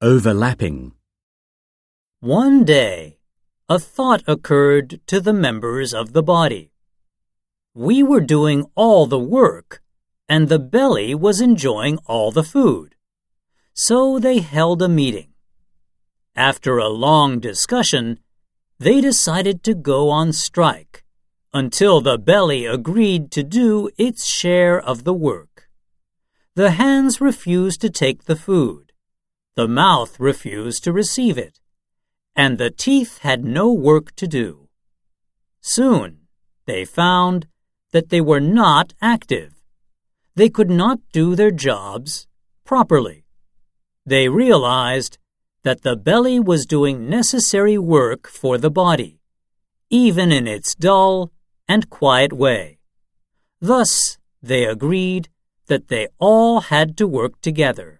Overlapping. One day, a thought occurred to the members of the body. We were doing all the work, and the belly was enjoying all the food. So they held a meeting. After a long discussion, they decided to go on strike until the belly agreed to do its share of the work. The hands refused to take the food. The mouth refused to receive it. And the teeth had no work to do. Soon they found that they were not active. They could not do their jobs properly. They realized that the belly was doing necessary work for the body, even in its dull and quiet way. Thus, they agreed that they all had to work together.